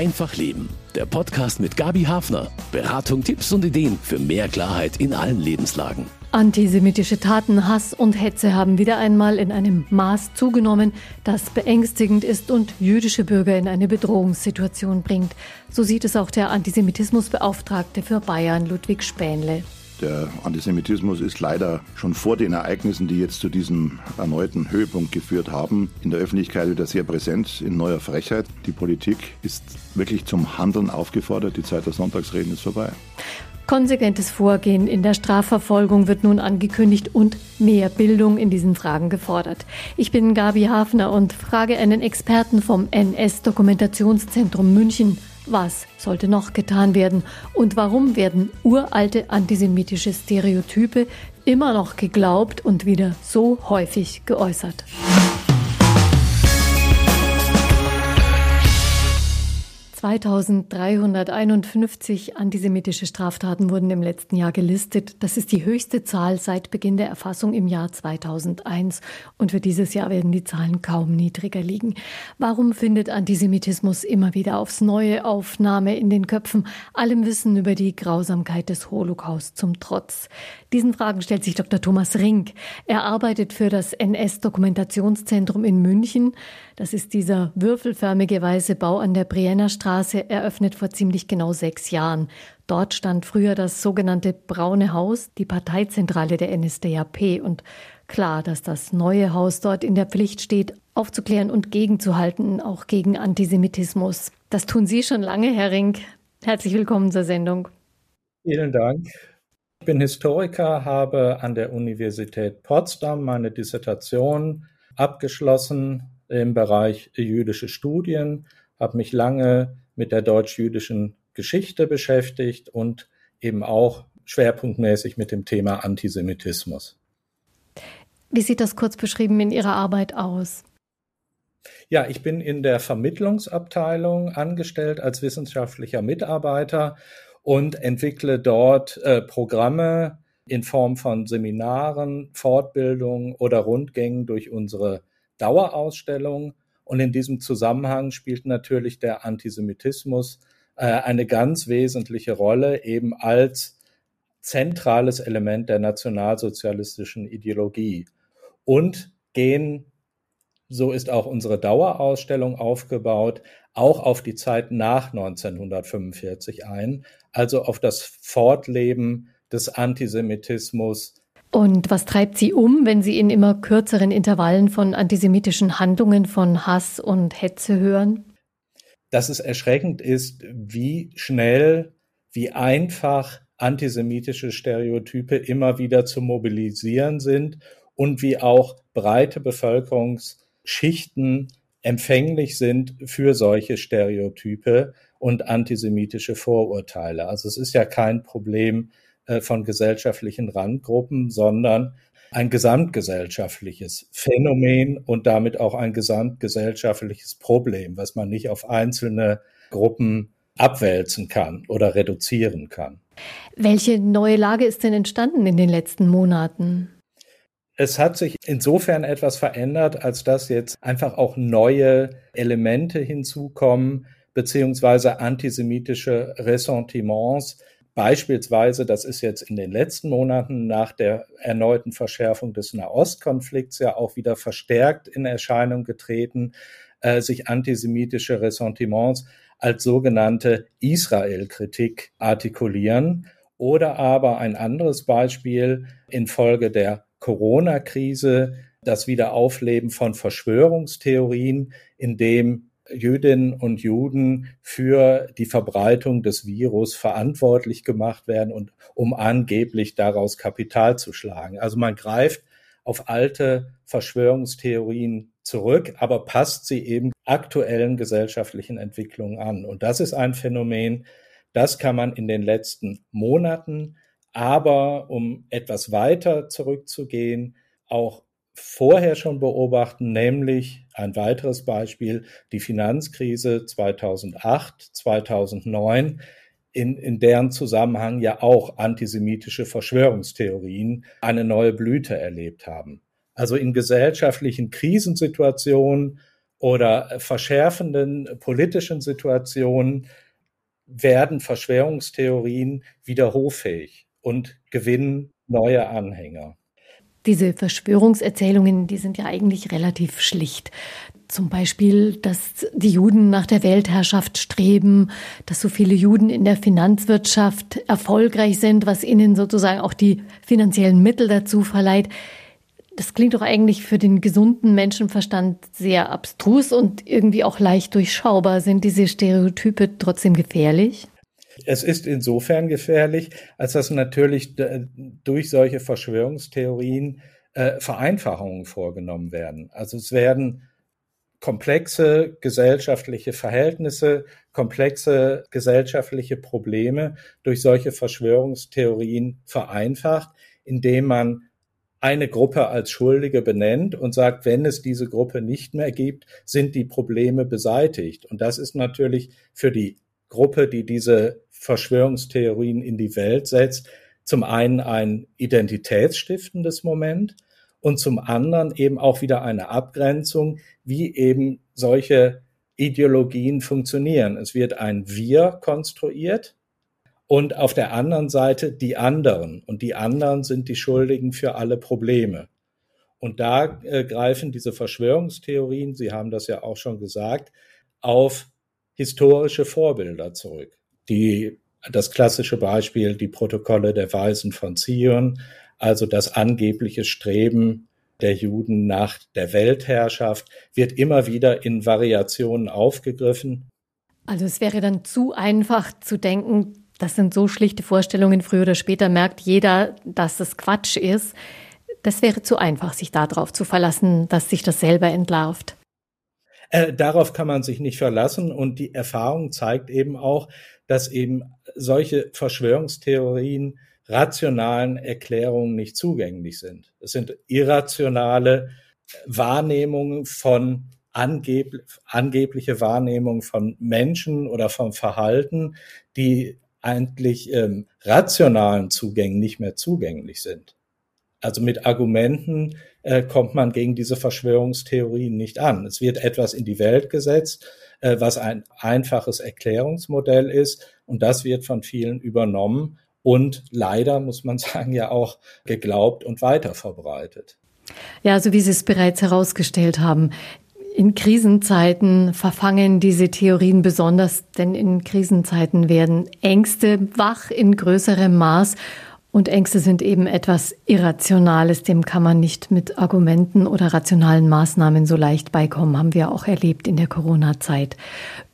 Einfach Leben. Der Podcast mit Gabi Hafner. Beratung, Tipps und Ideen für mehr Klarheit in allen Lebenslagen. Antisemitische Taten, Hass und Hetze haben wieder einmal in einem Maß zugenommen, das beängstigend ist und jüdische Bürger in eine Bedrohungssituation bringt. So sieht es auch der Antisemitismusbeauftragte für Bayern, Ludwig Spähnle. Der Antisemitismus ist leider schon vor den Ereignissen, die jetzt zu diesem erneuten Höhepunkt geführt haben, in der Öffentlichkeit wieder sehr präsent in neuer Frechheit. Die Politik ist wirklich zum Handeln aufgefordert. Die Zeit der Sonntagsreden ist vorbei. Konsequentes Vorgehen in der Strafverfolgung wird nun angekündigt und mehr Bildung in diesen Fragen gefordert. Ich bin Gabi Hafner und frage einen Experten vom NS-Dokumentationszentrum München, was sollte noch getan werden? Und warum werden uralte antisemitische Stereotype immer noch geglaubt und wieder so häufig geäußert? 2351 antisemitische Straftaten wurden im letzten Jahr gelistet. Das ist die höchste Zahl seit Beginn der Erfassung im Jahr 2001. Und für dieses Jahr werden die Zahlen kaum niedriger liegen. Warum findet Antisemitismus immer wieder aufs neue Aufnahme in den Köpfen, allem Wissen über die Grausamkeit des Holocaust zum Trotz? Diesen Fragen stellt sich Dr. Thomas Rink. Er arbeitet für das NS-Dokumentationszentrum in München. Das ist dieser würfelförmige weiße Bau an der Brienner Straße, eröffnet vor ziemlich genau sechs Jahren. Dort stand früher das sogenannte Braune Haus, die Parteizentrale der NSDAP. Und klar, dass das neue Haus dort in der Pflicht steht, aufzuklären und gegenzuhalten, auch gegen Antisemitismus. Das tun Sie schon lange, Herr Rink. Herzlich willkommen zur Sendung. Vielen Dank. Ich bin Historiker, habe an der Universität Potsdam meine Dissertation abgeschlossen im Bereich jüdische Studien, habe mich lange mit der deutsch-jüdischen Geschichte beschäftigt und eben auch schwerpunktmäßig mit dem Thema Antisemitismus. Wie sieht das kurz beschrieben in Ihrer Arbeit aus? Ja, ich bin in der Vermittlungsabteilung angestellt als wissenschaftlicher Mitarbeiter und entwickle dort äh, Programme in Form von Seminaren, Fortbildungen oder Rundgängen durch unsere Dauerausstellung. Und in diesem Zusammenhang spielt natürlich der Antisemitismus äh, eine ganz wesentliche Rolle, eben als zentrales Element der nationalsozialistischen Ideologie. Und gehen, so ist auch unsere Dauerausstellung aufgebaut, auch auf die Zeit nach 1945 ein, also auf das Fortleben des Antisemitismus und was treibt Sie um, wenn Sie in immer kürzeren Intervallen von antisemitischen Handlungen, von Hass und Hetze hören? Dass es erschreckend ist, wie schnell, wie einfach antisemitische Stereotype immer wieder zu mobilisieren sind und wie auch breite Bevölkerungsschichten empfänglich sind für solche Stereotype und antisemitische Vorurteile. Also es ist ja kein Problem äh, von gesellschaftlichen Randgruppen, sondern ein gesamtgesellschaftliches Phänomen und damit auch ein gesamtgesellschaftliches Problem, was man nicht auf einzelne Gruppen abwälzen kann oder reduzieren kann. Welche neue Lage ist denn entstanden in den letzten Monaten? Es hat sich insofern etwas verändert, als dass jetzt einfach auch neue Elemente hinzukommen, beziehungsweise antisemitische Ressentiments, Beispielsweise, das ist jetzt in den letzten Monaten nach der erneuten Verschärfung des Nahostkonflikts ja auch wieder verstärkt in Erscheinung getreten, äh, sich antisemitische Ressentiments als sogenannte Israel-Kritik artikulieren. Oder aber ein anderes Beispiel infolge der Corona-Krise, das Wiederaufleben von Verschwörungstheorien, in dem Jüdinnen und Juden für die Verbreitung des Virus verantwortlich gemacht werden und um angeblich daraus Kapital zu schlagen. Also man greift auf alte Verschwörungstheorien zurück, aber passt sie eben aktuellen gesellschaftlichen Entwicklungen an. Und das ist ein Phänomen, das kann man in den letzten Monaten, aber um etwas weiter zurückzugehen, auch vorher schon beobachten, nämlich ein weiteres Beispiel, die Finanzkrise 2008, 2009, in, in deren Zusammenhang ja auch antisemitische Verschwörungstheorien eine neue Blüte erlebt haben. Also in gesellschaftlichen Krisensituationen oder verschärfenden politischen Situationen werden Verschwörungstheorien wieder hoffähig und gewinnen neue Anhänger. Diese Verschwörungserzählungen, die sind ja eigentlich relativ schlicht. Zum Beispiel, dass die Juden nach der Weltherrschaft streben, dass so viele Juden in der Finanzwirtschaft erfolgreich sind, was ihnen sozusagen auch die finanziellen Mittel dazu verleiht. Das klingt doch eigentlich für den gesunden Menschenverstand sehr abstrus und irgendwie auch leicht durchschaubar. Sind diese Stereotype trotzdem gefährlich? Es ist insofern gefährlich, als dass natürlich durch solche Verschwörungstheorien äh, Vereinfachungen vorgenommen werden. Also es werden komplexe gesellschaftliche Verhältnisse, komplexe gesellschaftliche Probleme durch solche Verschwörungstheorien vereinfacht, indem man eine Gruppe als Schuldige benennt und sagt, wenn es diese Gruppe nicht mehr gibt, sind die Probleme beseitigt. Und das ist natürlich für die Gruppe, die diese Verschwörungstheorien in die Welt setzt, zum einen ein identitätsstiftendes Moment und zum anderen eben auch wieder eine Abgrenzung, wie eben solche Ideologien funktionieren. Es wird ein Wir konstruiert und auf der anderen Seite die anderen. Und die anderen sind die Schuldigen für alle Probleme. Und da äh, greifen diese Verschwörungstheorien, Sie haben das ja auch schon gesagt, auf historische Vorbilder zurück. Die, das klassische Beispiel, die Protokolle der Weisen von Zion, also das angebliche Streben der Juden nach der Weltherrschaft, wird immer wieder in Variationen aufgegriffen. Also es wäre dann zu einfach zu denken, das sind so schlichte Vorstellungen, früher oder später merkt jeder, dass es Quatsch ist. Das wäre zu einfach, sich darauf zu verlassen, dass sich das selber entlarvt. Äh, darauf kann man sich nicht verlassen und die Erfahrung zeigt eben auch, dass eben solche Verschwörungstheorien rationalen Erklärungen nicht zugänglich sind. Es sind irrationale Wahrnehmungen von angeb angebliche Wahrnehmungen von Menschen oder vom Verhalten, die eigentlich ähm, rationalen Zugängen nicht mehr zugänglich sind. Also mit Argumenten äh, kommt man gegen diese Verschwörungstheorien nicht an. Es wird etwas in die Welt gesetzt, äh, was ein einfaches Erklärungsmodell ist und das wird von vielen übernommen und leider, muss man sagen, ja auch geglaubt und weiter verbreitet. Ja, so wie Sie es bereits herausgestellt haben. In Krisenzeiten verfangen diese Theorien besonders, denn in Krisenzeiten werden Ängste wach in größerem Maß und Ängste sind eben etwas Irrationales, dem kann man nicht mit Argumenten oder rationalen Maßnahmen so leicht beikommen, haben wir auch erlebt in der Corona-Zeit.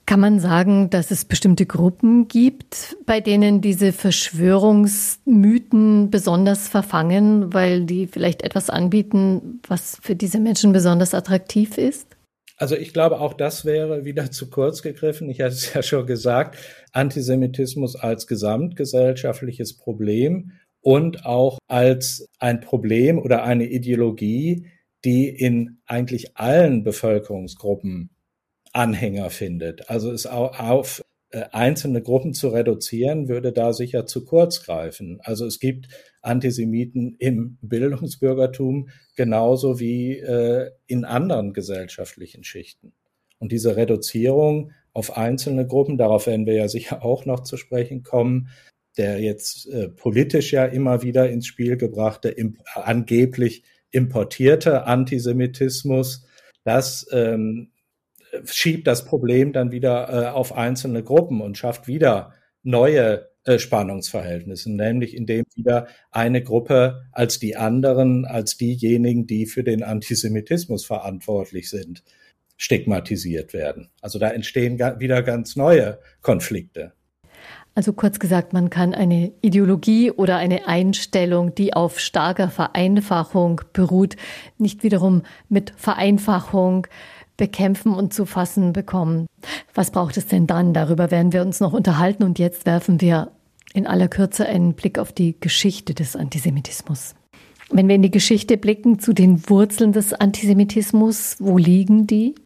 Kann man sagen, dass es bestimmte Gruppen gibt, bei denen diese Verschwörungsmythen besonders verfangen, weil die vielleicht etwas anbieten, was für diese Menschen besonders attraktiv ist? Also ich glaube, auch das wäre wieder zu kurz gegriffen. Ich hatte es ja schon gesagt, Antisemitismus als gesamtgesellschaftliches Problem und auch als ein Problem oder eine Ideologie, die in eigentlich allen Bevölkerungsgruppen Anhänger findet. Also es auf äh, einzelne Gruppen zu reduzieren, würde da sicher zu kurz greifen. Also es gibt Antisemiten im Bildungsbürgertum genauso wie äh, in anderen gesellschaftlichen Schichten. Und diese Reduzierung auf einzelne Gruppen, darauf werden wir ja sicher auch noch zu sprechen kommen, der jetzt äh, politisch ja immer wieder ins Spiel gebrachte, im, angeblich importierte Antisemitismus, das ähm, schiebt das Problem dann wieder äh, auf einzelne Gruppen und schafft wieder neue äh, Spannungsverhältnisse, nämlich indem wieder eine Gruppe als die anderen, als diejenigen, die für den Antisemitismus verantwortlich sind, stigmatisiert werden. Also da entstehen wieder ganz neue Konflikte. Also kurz gesagt, man kann eine Ideologie oder eine Einstellung, die auf starker Vereinfachung beruht, nicht wiederum mit Vereinfachung bekämpfen und zu fassen bekommen. Was braucht es denn dann? Darüber werden wir uns noch unterhalten und jetzt werfen wir in aller Kürze einen Blick auf die Geschichte des Antisemitismus. Wenn wir in die Geschichte blicken zu den Wurzeln des Antisemitismus, wo liegen die?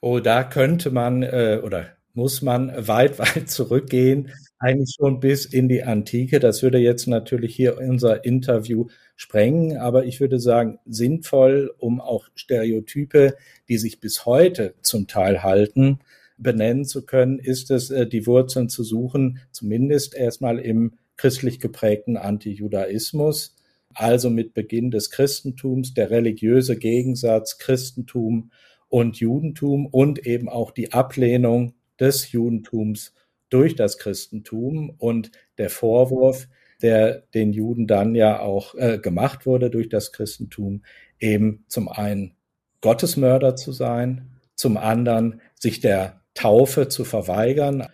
Oh, da könnte man äh, oder muss man weit, weit zurückgehen, eigentlich schon bis in die Antike. Das würde jetzt natürlich hier unser Interview sprengen, aber ich würde sagen, sinnvoll, um auch Stereotype, die sich bis heute zum Teil halten, benennen zu können, ist es, äh, die Wurzeln zu suchen, zumindest erstmal im christlich geprägten Antijudaismus, also mit Beginn des Christentums, der religiöse Gegensatz Christentum und Judentum und eben auch die Ablehnung des Judentums durch das Christentum und der Vorwurf, der den Juden dann ja auch äh, gemacht wurde durch das Christentum, eben zum einen Gottesmörder zu sein, zum anderen sich der Taufe zu verweigern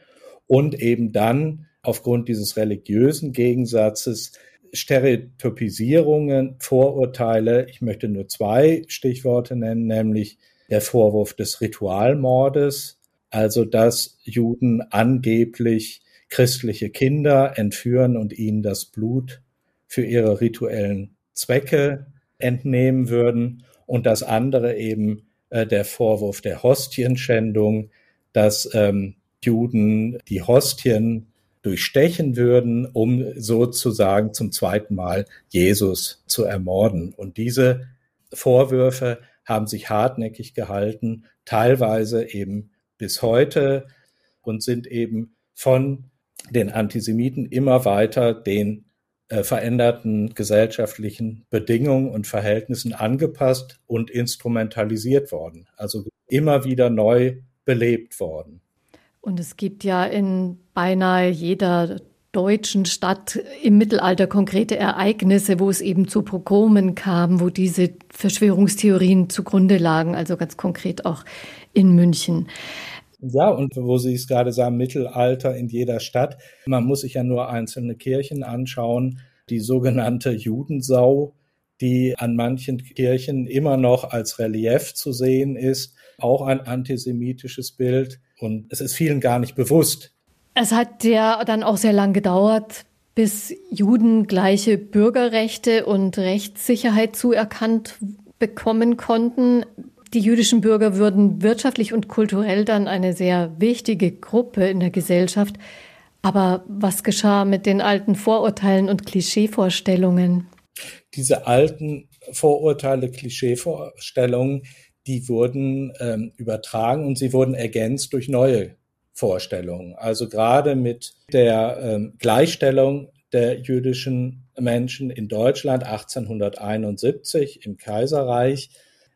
und eben dann aufgrund dieses religiösen Gegensatzes Stereotypisierungen, Vorurteile, ich möchte nur zwei Stichworte nennen, nämlich der Vorwurf des Ritualmordes, also dass Juden angeblich christliche Kinder entführen und ihnen das Blut für ihre rituellen Zwecke entnehmen würden und das andere eben äh, der Vorwurf der Hostienschändung, dass ähm, Juden die Hostien durchstechen würden, um sozusagen zum zweiten Mal Jesus zu ermorden. Und diese Vorwürfe haben sich hartnäckig gehalten, teilweise eben bis heute und sind eben von den Antisemiten immer weiter den äh, veränderten gesellschaftlichen Bedingungen und Verhältnissen angepasst und instrumentalisiert worden. Also immer wieder neu belebt worden. Und es gibt ja in beinahe jeder deutschen Stadt im Mittelalter konkrete Ereignisse, wo es eben zu Pogromen kam, wo diese Verschwörungstheorien zugrunde lagen, also ganz konkret auch in München. Ja, und wo Sie es gerade sagen, Mittelalter in jeder Stadt. Man muss sich ja nur einzelne Kirchen anschauen. Die sogenannte Judensau, die an manchen Kirchen immer noch als Relief zu sehen ist, auch ein antisemitisches Bild. Und es ist vielen gar nicht bewusst. Es hat ja dann auch sehr lang gedauert, bis Juden gleiche Bürgerrechte und Rechtssicherheit zuerkannt bekommen konnten die jüdischen Bürger würden wirtschaftlich und kulturell dann eine sehr wichtige Gruppe in der Gesellschaft. Aber was geschah mit den alten Vorurteilen und Klischeevorstellungen? Diese alten Vorurteile, Klischeevorstellungen, die wurden ähm, übertragen und sie wurden ergänzt durch neue Vorstellungen. Also gerade mit der ähm, Gleichstellung der jüdischen Menschen in Deutschland 1871 im Kaiserreich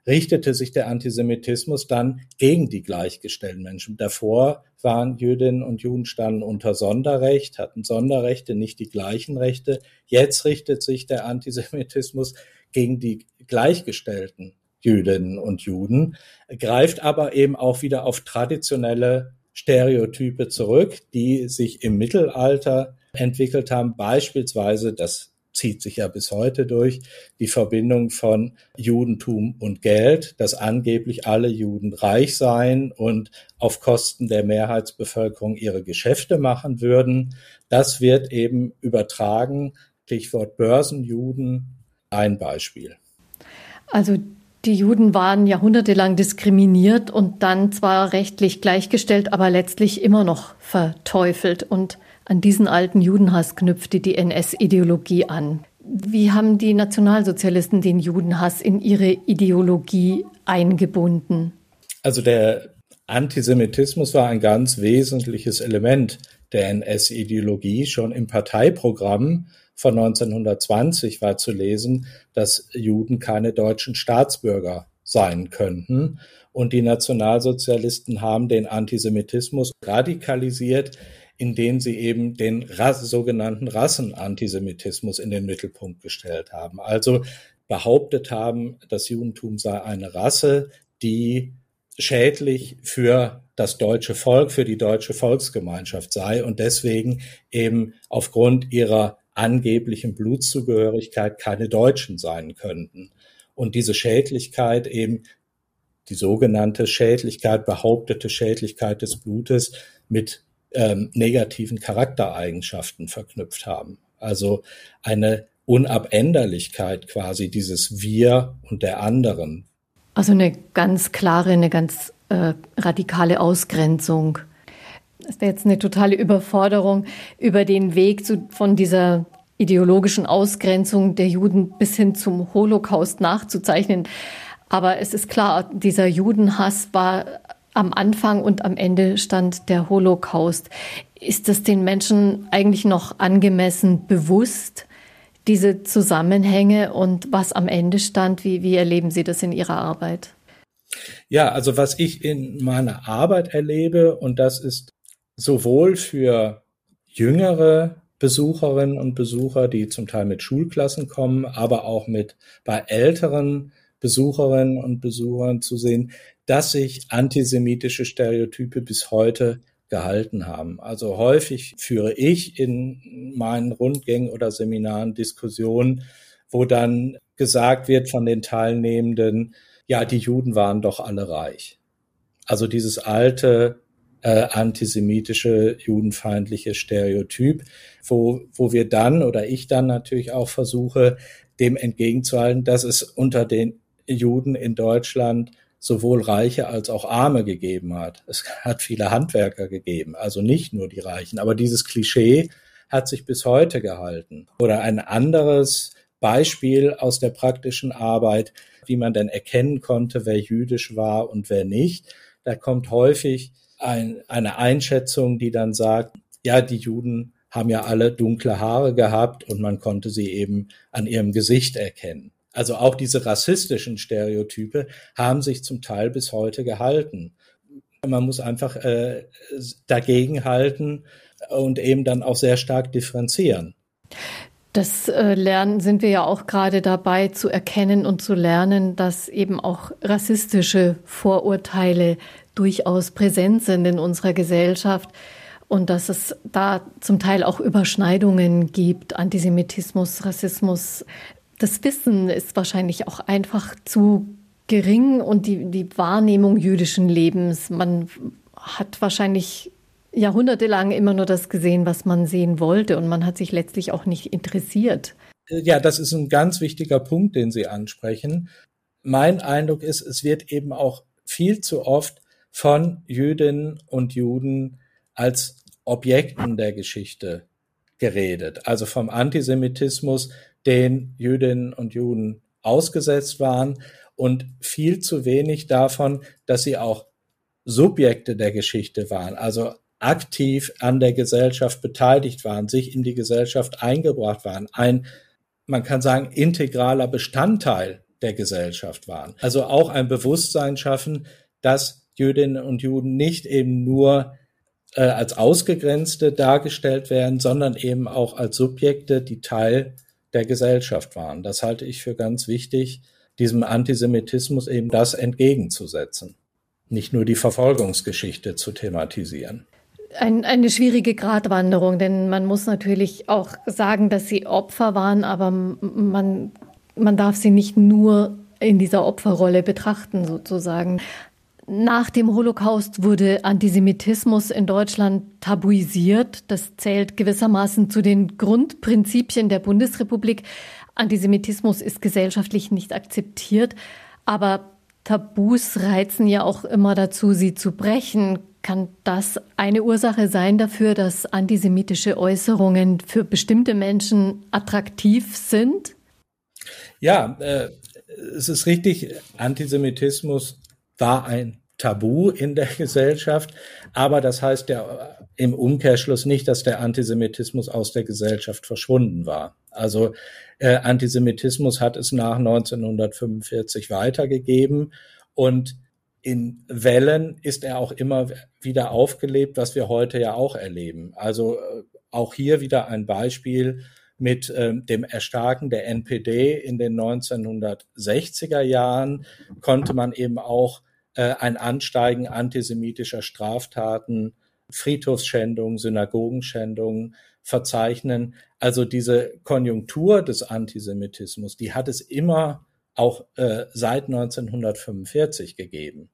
richtete sich der Antisemitismus dann gegen die gleichgestellten Menschen. Davor waren Jüdinnen und Juden standen unter Sonderrecht, hatten Sonderrechte, nicht die gleichen Rechte. Jetzt richtet sich der Antisemitismus gegen die gleichgestellten Jüdinnen und Juden, greift aber eben auch wieder auf traditionelle Stereotype zurück, die sich im Mittelalter entwickelt haben, beispielsweise das zieht sich ja bis heute durch, die Verbindung von Judentum und Geld, dass angeblich alle Juden reich seien und auf Kosten der Mehrheitsbevölkerung ihre Geschäfte machen würden. Das wird eben übertragen. Stichwort Börsenjuden, ein Beispiel. Also die Juden waren jahrhundertelang diskriminiert und dann zwar rechtlich gleichgestellt, aber letztlich immer noch verteufelt. Und an diesen alten Judenhass knüpfte die NS-Ideologie an. Wie haben die Nationalsozialisten den Judenhass in ihre Ideologie eingebunden? Also der Antisemitismus war ein ganz wesentliches Element der NS-Ideologie. Schon im Parteiprogramm von 1920 war zu lesen, dass Juden keine deutschen Staatsbürger sein könnten. Und die Nationalsozialisten haben den Antisemitismus radikalisiert, indem sie eben den sogenannten Rassenantisemitismus in den Mittelpunkt gestellt haben. Also behauptet haben, das Judentum sei eine Rasse, die schädlich für das deutsche Volk, für die deutsche Volksgemeinschaft sei und deswegen eben aufgrund ihrer angeblichen Blutzugehörigkeit keine Deutschen sein könnten. Und diese Schädlichkeit eben die sogenannte Schädlichkeit, behauptete Schädlichkeit des Blutes mit ähm, negativen Charaktereigenschaften verknüpft haben. Also eine Unabänderlichkeit quasi dieses Wir und der anderen. Also eine ganz klare, eine ganz äh, radikale Ausgrenzung. Das wäre jetzt eine totale Überforderung, über den Weg zu, von dieser ideologischen Ausgrenzung der Juden bis hin zum Holocaust nachzuzeichnen. Aber es ist klar, dieser Judenhass war am Anfang und am Ende stand der Holocaust. Ist das den Menschen eigentlich noch angemessen bewusst, diese Zusammenhänge und was am Ende stand? Wie, wie erleben Sie das in Ihrer Arbeit? Ja, also was ich in meiner Arbeit erlebe, und das ist sowohl für jüngere Besucherinnen und Besucher, die zum Teil mit Schulklassen kommen, aber auch mit bei älteren Besucherinnen und Besuchern zu sehen, dass sich antisemitische Stereotype bis heute gehalten haben. Also häufig führe ich in meinen Rundgängen oder Seminaren Diskussionen, wo dann gesagt wird von den Teilnehmenden, ja, die Juden waren doch alle reich. Also dieses alte äh, antisemitische, judenfeindliche Stereotyp, wo, wo wir dann oder ich dann natürlich auch versuche, dem entgegenzuhalten, dass es unter den Juden in Deutschland sowohl Reiche als auch Arme gegeben hat. Es hat viele Handwerker gegeben, also nicht nur die Reichen. Aber dieses Klischee hat sich bis heute gehalten. Oder ein anderes Beispiel aus der praktischen Arbeit, wie man denn erkennen konnte, wer jüdisch war und wer nicht. Da kommt häufig ein, eine Einschätzung, die dann sagt, ja, die Juden haben ja alle dunkle Haare gehabt und man konnte sie eben an ihrem Gesicht erkennen. Also auch diese rassistischen Stereotype haben sich zum Teil bis heute gehalten. Man muss einfach äh, dagegen halten und eben dann auch sehr stark differenzieren. Das äh, Lernen sind wir ja auch gerade dabei zu erkennen und zu lernen, dass eben auch rassistische Vorurteile durchaus präsent sind in unserer Gesellschaft und dass es da zum Teil auch Überschneidungen gibt, Antisemitismus, Rassismus das Wissen ist wahrscheinlich auch einfach zu gering und die, die Wahrnehmung jüdischen Lebens. Man hat wahrscheinlich jahrhundertelang immer nur das gesehen, was man sehen wollte und man hat sich letztlich auch nicht interessiert. Ja, das ist ein ganz wichtiger Punkt, den Sie ansprechen. Mein Eindruck ist, es wird eben auch viel zu oft von Jüdinnen und Juden als Objekten der Geschichte geredet. Also vom Antisemitismus den Jüdinnen und Juden ausgesetzt waren und viel zu wenig davon, dass sie auch Subjekte der Geschichte waren, also aktiv an der Gesellschaft beteiligt waren, sich in die Gesellschaft eingebracht waren, ein, man kann sagen, integraler Bestandteil der Gesellschaft waren. Also auch ein Bewusstsein schaffen, dass Jüdinnen und Juden nicht eben nur äh, als Ausgegrenzte dargestellt werden, sondern eben auch als Subjekte, die Teil der Gesellschaft waren. Das halte ich für ganz wichtig, diesem Antisemitismus eben das entgegenzusetzen. Nicht nur die Verfolgungsgeschichte zu thematisieren. Ein, eine schwierige Gratwanderung, denn man muss natürlich auch sagen, dass sie Opfer waren, aber man, man darf sie nicht nur in dieser Opferrolle betrachten, sozusagen. Nach dem Holocaust wurde Antisemitismus in Deutschland tabuisiert. Das zählt gewissermaßen zu den Grundprinzipien der Bundesrepublik. Antisemitismus ist gesellschaftlich nicht akzeptiert, aber Tabus reizen ja auch immer dazu, sie zu brechen. Kann das eine Ursache sein dafür, dass antisemitische Äußerungen für bestimmte Menschen attraktiv sind? Ja, äh, es ist richtig, Antisemitismus war ein Tabu in der Gesellschaft, aber das heißt ja im Umkehrschluss nicht, dass der Antisemitismus aus der Gesellschaft verschwunden war. Also äh, Antisemitismus hat es nach 1945 weitergegeben und in Wellen ist er auch immer wieder aufgelebt, was wir heute ja auch erleben. Also äh, auch hier wieder ein Beispiel mit ähm, dem Erstarken der NPD in den 1960er Jahren konnte man eben auch äh, ein Ansteigen antisemitischer Straftaten, Friedhofsschändungen, Synagogenschändungen verzeichnen. Also diese Konjunktur des Antisemitismus, die hat es immer auch äh, seit 1945 gegeben.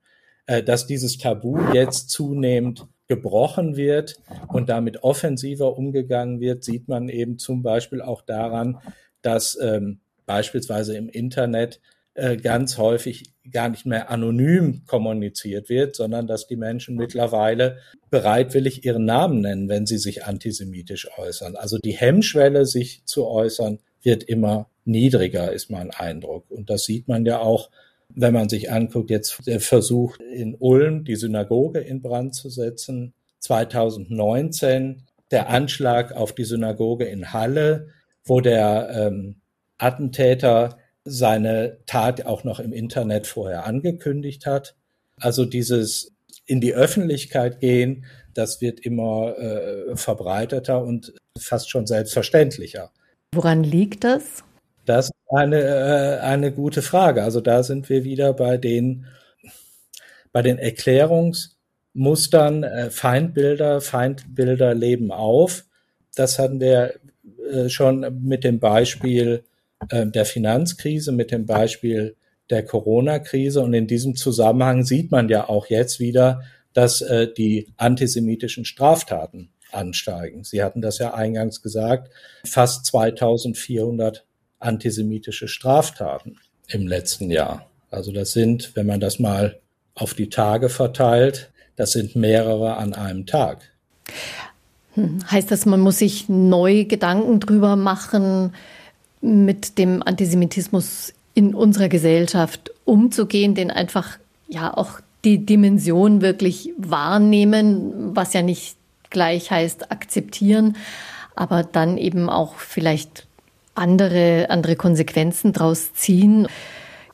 Äh, dass dieses Tabu jetzt zunehmend gebrochen wird und damit offensiver umgegangen wird, sieht man eben zum Beispiel auch daran, dass ähm, beispielsweise im Internet äh, ganz häufig gar nicht mehr anonym kommuniziert wird, sondern dass die Menschen mittlerweile bereitwillig ihren Namen nennen, wenn sie sich antisemitisch äußern. Also die Hemmschwelle, sich zu äußern, wird immer niedriger, ist mein Eindruck. Und das sieht man ja auch, wenn man sich anguckt, jetzt der Versuch in Ulm die Synagoge in Brand zu setzen, 2019 der Anschlag auf die Synagoge in Halle, wo der ähm, Attentäter seine Tat auch noch im Internet vorher angekündigt hat. Also dieses in die Öffentlichkeit gehen, das wird immer äh, verbreiteter und fast schon selbstverständlicher. Woran liegt das? Das ist eine, äh, eine gute Frage. Also da sind wir wieder bei den, bei den Erklärungsmustern, äh, Feindbilder, Feindbilder leben auf. Das hatten wir äh, schon mit dem Beispiel äh, der Finanzkrise, mit dem Beispiel der Corona-Krise. Und in diesem Zusammenhang sieht man ja auch jetzt wieder, dass äh, die antisemitischen Straftaten ansteigen. Sie hatten das ja eingangs gesagt, fast 2400 antisemitische Straftaten im letzten Jahr. Also das sind, wenn man das mal auf die Tage verteilt, das sind mehrere an einem Tag. Hm, heißt das, man muss sich neu Gedanken drüber machen, mit dem Antisemitismus in unserer Gesellschaft umzugehen, den einfach ja auch die Dimension wirklich wahrnehmen, was ja nicht gleich heißt akzeptieren, aber dann eben auch vielleicht andere, andere Konsequenzen daraus ziehen.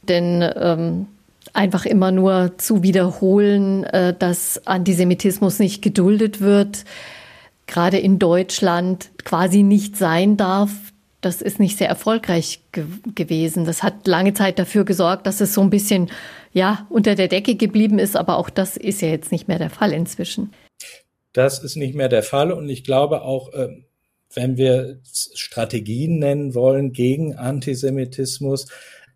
Denn ähm, einfach immer nur zu wiederholen, äh, dass Antisemitismus nicht geduldet wird, gerade in Deutschland quasi nicht sein darf, das ist nicht sehr erfolgreich ge gewesen. Das hat lange Zeit dafür gesorgt, dass es so ein bisschen ja unter der Decke geblieben ist, aber auch das ist ja jetzt nicht mehr der Fall inzwischen. Das ist nicht mehr der Fall und ich glaube auch, ähm, wenn wir Strategien nennen wollen gegen Antisemitismus,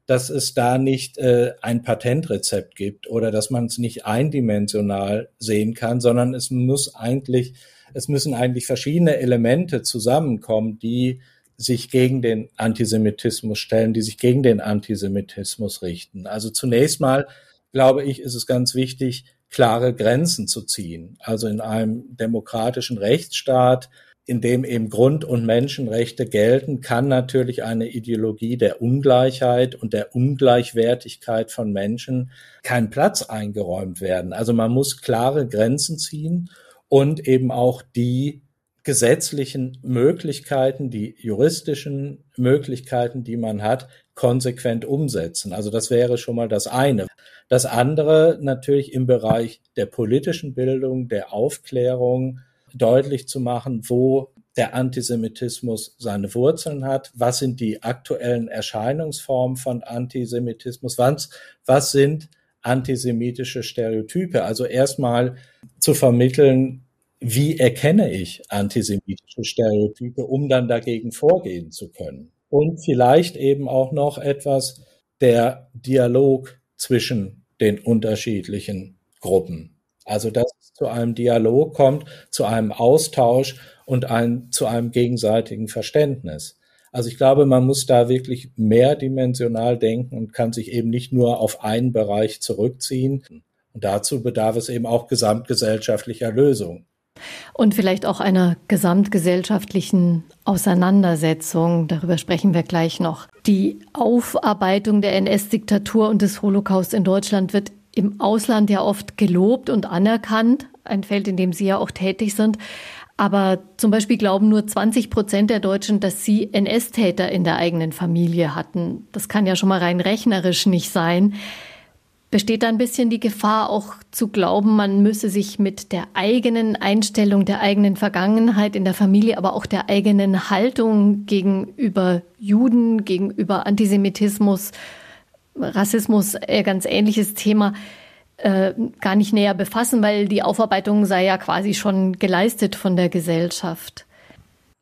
dass es da nicht äh, ein Patentrezept gibt oder dass man es nicht eindimensional sehen kann, sondern es muss eigentlich, es müssen eigentlich verschiedene Elemente zusammenkommen, die sich gegen den Antisemitismus stellen, die sich gegen den Antisemitismus richten. Also zunächst mal, glaube ich, ist es ganz wichtig, klare Grenzen zu ziehen. Also in einem demokratischen Rechtsstaat in dem eben Grund- und Menschenrechte gelten, kann natürlich eine Ideologie der Ungleichheit und der Ungleichwertigkeit von Menschen keinen Platz eingeräumt werden. Also man muss klare Grenzen ziehen und eben auch die gesetzlichen Möglichkeiten, die juristischen Möglichkeiten, die man hat, konsequent umsetzen. Also das wäre schon mal das eine. Das andere natürlich im Bereich der politischen Bildung, der Aufklärung, deutlich zu machen, wo der Antisemitismus seine Wurzeln hat, was sind die aktuellen Erscheinungsformen von Antisemitismus, was, was sind antisemitische Stereotype. Also erstmal zu vermitteln, wie erkenne ich antisemitische Stereotype, um dann dagegen vorgehen zu können. Und vielleicht eben auch noch etwas der Dialog zwischen den unterschiedlichen Gruppen. Also dass es zu einem Dialog kommt, zu einem Austausch und ein, zu einem gegenseitigen Verständnis. Also ich glaube, man muss da wirklich mehrdimensional denken und kann sich eben nicht nur auf einen Bereich zurückziehen. Und dazu bedarf es eben auch gesamtgesellschaftlicher Lösungen. Und vielleicht auch einer gesamtgesellschaftlichen Auseinandersetzung. Darüber sprechen wir gleich noch. Die Aufarbeitung der NS-Diktatur und des Holocaust in Deutschland wird im Ausland ja oft gelobt und anerkannt, ein Feld, in dem Sie ja auch tätig sind. Aber zum Beispiel glauben nur 20 Prozent der Deutschen, dass sie NS-Täter in der eigenen Familie hatten. Das kann ja schon mal rein rechnerisch nicht sein. Besteht da ein bisschen die Gefahr, auch zu glauben, man müsse sich mit der eigenen Einstellung, der eigenen Vergangenheit in der Familie, aber auch der eigenen Haltung gegenüber Juden, gegenüber Antisemitismus Rassismus, äh, ganz ähnliches Thema, äh, gar nicht näher befassen, weil die Aufarbeitung sei ja quasi schon geleistet von der Gesellschaft.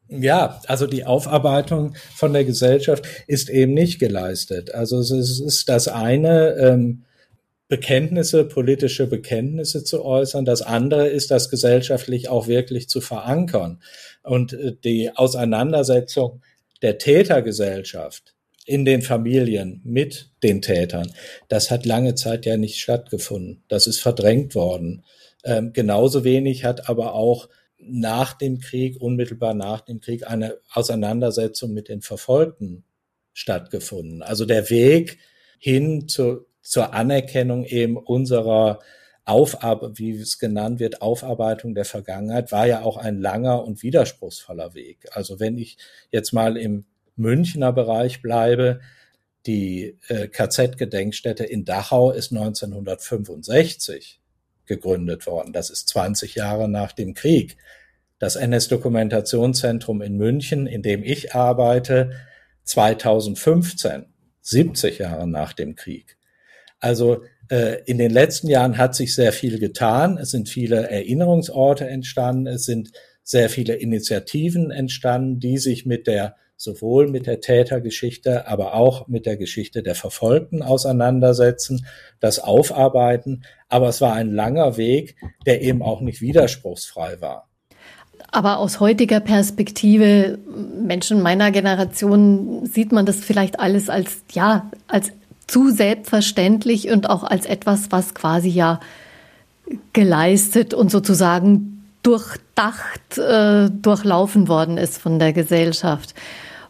Ja, also die Aufarbeitung von der Gesellschaft ist eben nicht geleistet. Also es ist das eine, ähm, Bekenntnisse, politische Bekenntnisse zu äußern. Das andere ist, das gesellschaftlich auch wirklich zu verankern. Und äh, die Auseinandersetzung der Tätergesellschaft in den Familien mit den Tätern, das hat lange Zeit ja nicht stattgefunden. Das ist verdrängt worden. Ähm, genauso wenig hat aber auch nach dem Krieg, unmittelbar nach dem Krieg, eine Auseinandersetzung mit den Verfolgten stattgefunden. Also der Weg hin zu, zur Anerkennung eben unserer Aufarbeitung, wie es genannt wird, Aufarbeitung der Vergangenheit, war ja auch ein langer und widerspruchsvoller Weg. Also wenn ich jetzt mal im Münchner Bereich bleibe, die äh, KZ-Gedenkstätte in Dachau ist 1965 gegründet worden. Das ist 20 Jahre nach dem Krieg. Das NS-Dokumentationszentrum in München, in dem ich arbeite, 2015, 70 Jahre nach dem Krieg. Also äh, in den letzten Jahren hat sich sehr viel getan. Es sind viele Erinnerungsorte entstanden. Es sind sehr viele Initiativen entstanden, die sich mit der sowohl mit der Tätergeschichte, aber auch mit der Geschichte der Verfolgten auseinandersetzen, das aufarbeiten. Aber es war ein langer Weg, der eben auch nicht widerspruchsfrei war. Aber aus heutiger Perspektive, Menschen meiner Generation, sieht man das vielleicht alles als, ja, als zu selbstverständlich und auch als etwas, was quasi ja geleistet und sozusagen durchdacht, äh, durchlaufen worden ist von der Gesellschaft.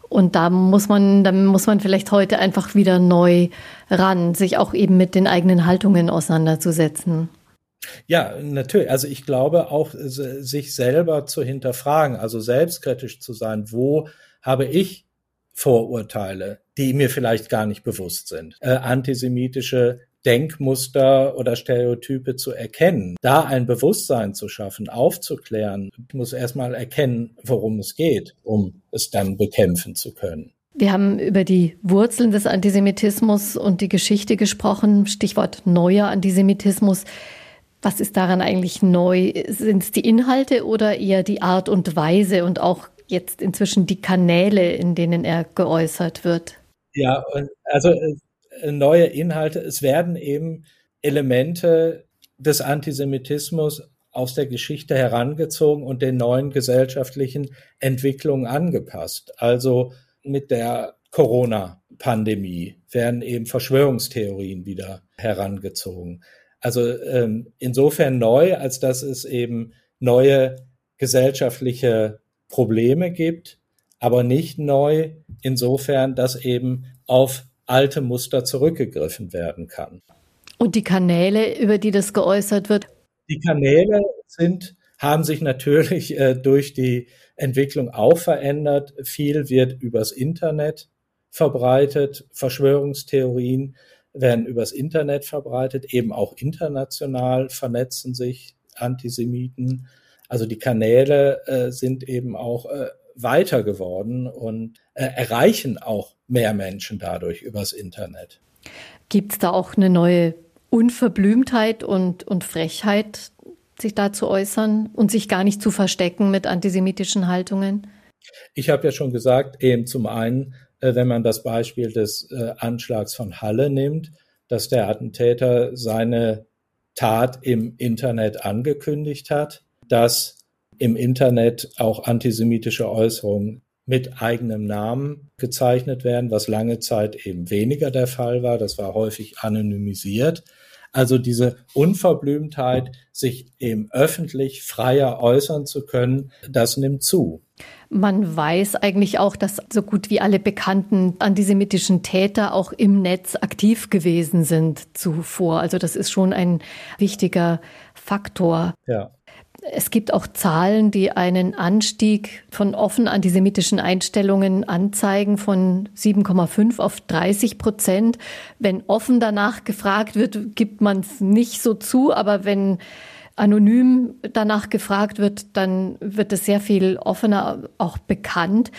Und da muss man, da muss man vielleicht heute einfach wieder neu ran, sich auch eben mit den eigenen Haltungen auseinanderzusetzen. Ja, natürlich. Also ich glaube auch, sich selber zu hinterfragen, also selbstkritisch zu sein, wo habe ich Vorurteile, die mir vielleicht gar nicht bewusst sind, äh, antisemitische Denkmuster oder Stereotype zu erkennen, da ein Bewusstsein zu schaffen, aufzuklären. Muss erstmal erkennen, worum es geht, um es dann bekämpfen zu können. Wir haben über die Wurzeln des Antisemitismus und die Geschichte gesprochen, Stichwort neuer Antisemitismus. Was ist daran eigentlich neu? Sind es die Inhalte oder eher die Art und Weise und auch jetzt inzwischen die Kanäle, in denen er geäußert wird? Ja, also äh, neue Inhalte. Es werden eben Elemente des Antisemitismus aus der Geschichte herangezogen und den neuen gesellschaftlichen Entwicklungen angepasst. Also mit der Corona-Pandemie werden eben Verschwörungstheorien wieder herangezogen. Also ähm, insofern neu, als dass es eben neue gesellschaftliche Probleme gibt, aber nicht neu insofern, dass eben auf alte Muster zurückgegriffen werden kann. Und die Kanäle, über die das geäußert wird? Die Kanäle sind, haben sich natürlich äh, durch die Entwicklung auch verändert. Viel wird übers Internet verbreitet. Verschwörungstheorien werden übers Internet verbreitet, eben auch international vernetzen sich Antisemiten. Also die Kanäle äh, sind eben auch äh, weiter geworden und äh, erreichen auch mehr Menschen dadurch übers Internet. Gibt es da auch eine neue Unverblümtheit und, und Frechheit, sich da zu äußern und sich gar nicht zu verstecken mit antisemitischen Haltungen? Ich habe ja schon gesagt, eben zum einen, äh, wenn man das Beispiel des äh, Anschlags von Halle nimmt, dass der Attentäter seine Tat im Internet angekündigt hat, dass im Internet auch antisemitische Äußerungen mit eigenem Namen gezeichnet werden, was lange Zeit eben weniger der Fall war. Das war häufig anonymisiert. Also diese Unverblümtheit, sich eben öffentlich freier äußern zu können, das nimmt zu. Man weiß eigentlich auch, dass so gut wie alle bekannten antisemitischen Täter auch im Netz aktiv gewesen sind zuvor. Also das ist schon ein wichtiger Faktor. Ja. Es gibt auch Zahlen, die einen Anstieg von offen antisemitischen Einstellungen anzeigen von 7,5 auf 30 Prozent. Wenn offen danach gefragt wird, gibt man es nicht so zu, aber wenn anonym danach gefragt wird, dann wird es sehr viel offener auch bekannt.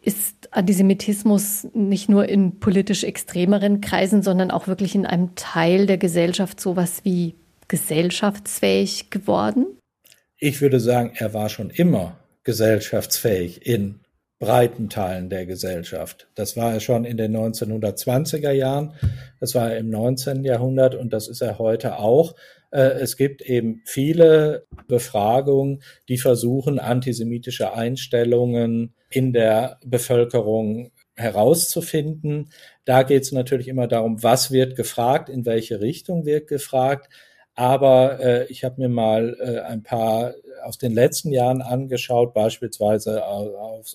Ist Antisemitismus nicht nur in politisch extremeren Kreisen, sondern auch wirklich in einem Teil der Gesellschaft sowas wie gesellschaftsfähig geworden? Ich würde sagen, er war schon immer gesellschaftsfähig in breiten Teilen der Gesellschaft. Das war er schon in den 1920er Jahren, das war er im 19. Jahrhundert und das ist er heute auch. Äh, es gibt eben viele Befragungen, die versuchen, antisemitische Einstellungen in der Bevölkerung herauszufinden. Da geht es natürlich immer darum, was wird gefragt, in welche Richtung wird gefragt. Aber äh, ich habe mir mal äh, ein paar aus den letzten Jahren angeschaut, beispielsweise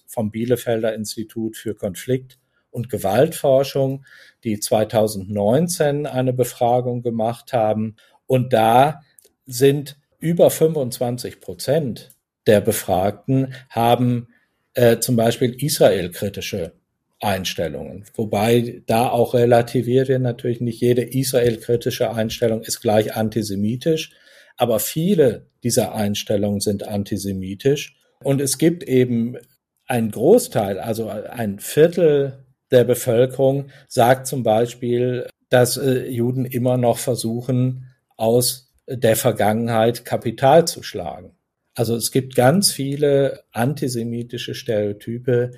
vom Bielefelder Institut für Konflikt- und Gewaltforschung, die 2019 eine Befragung gemacht haben. Und da sind über 25 Prozent der Befragten haben äh, zum Beispiel Israel-kritische Einstellungen. Wobei da auch relativiert wird, natürlich nicht jede Israel-kritische Einstellung ist gleich antisemitisch, aber viele dieser Einstellungen sind antisemitisch. Und es gibt eben ein Großteil, also ein Viertel der Bevölkerung sagt zum Beispiel, dass äh, Juden immer noch versuchen, aus der Vergangenheit Kapital zu schlagen. Also es gibt ganz viele antisemitische Stereotype,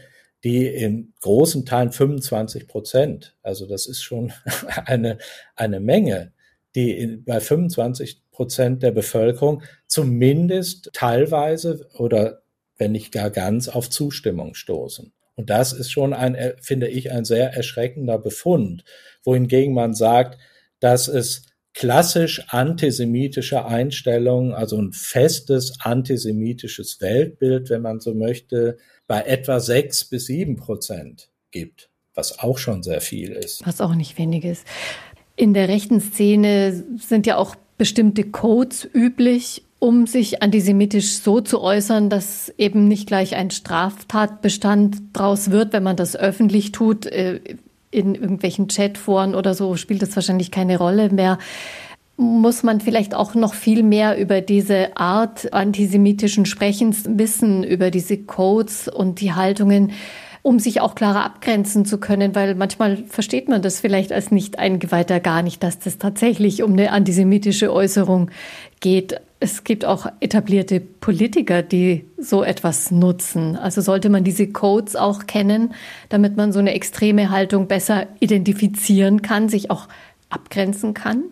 die in großen Teilen 25 Prozent, also das ist schon eine, eine Menge, die in, bei 25 Prozent der Bevölkerung zumindest teilweise oder wenn nicht gar ganz auf Zustimmung stoßen. Und das ist schon ein, äh, finde ich, ein sehr erschreckender Befund, wohingegen man sagt, dass es klassisch antisemitische Einstellungen, also ein festes antisemitisches Weltbild, wenn man so möchte, bei etwa sechs bis sieben Prozent gibt, was auch schon sehr viel ist. Was auch nicht wenig ist. In der rechten Szene sind ja auch bestimmte Codes üblich, um sich antisemitisch so zu äußern, dass eben nicht gleich ein Straftatbestand draus wird, wenn man das öffentlich tut. Äh, in irgendwelchen Chatforen oder so spielt das wahrscheinlich keine Rolle mehr. Muss man vielleicht auch noch viel mehr über diese Art antisemitischen Sprechens wissen, über diese Codes und die Haltungen, um sich auch klarer abgrenzen zu können, weil manchmal versteht man das vielleicht als nicht eingeweihter gar nicht, dass das tatsächlich um eine antisemitische Äußerung geht. Es gibt auch etablierte Politiker, die so etwas nutzen. Also sollte man diese Codes auch kennen, damit man so eine extreme Haltung besser identifizieren kann, sich auch abgrenzen kann?